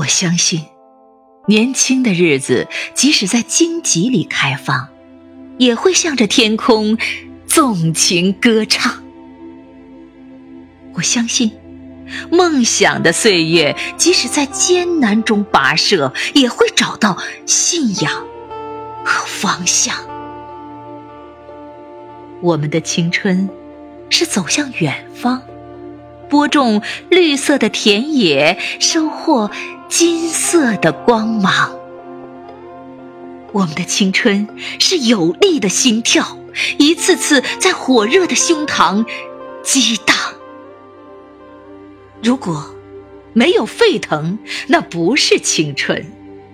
我相信，年轻的日子即使在荆棘里开放，也会向着天空纵情歌唱。我相信，梦想的岁月即使在艰难中跋涉，也会找到信仰和方向。我们的青春是走向远方。播种绿色的田野，收获金色的光芒。我们的青春是有力的心跳，一次次在火热的胸膛激荡。如果没有沸腾，那不是青春；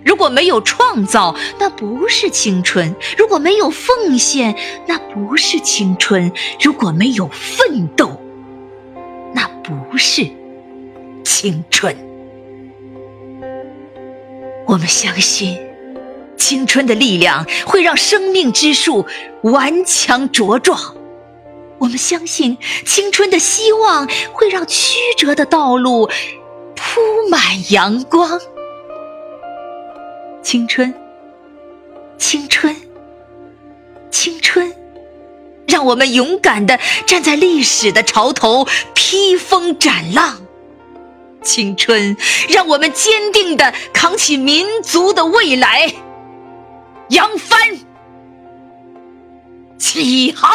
如果没有创造，那不是青春；如果没有奉献，那不是青春；如果没有奋斗。那不是青春，我们相信青春的力量会让生命之树顽强茁壮。我们相信青春的希望会让曲折的道路铺满阳光。青春，青春，青春。让我们勇敢地站在历史的潮头，披风斩浪；青春，让我们坚定地扛起民族的未来，扬帆起航。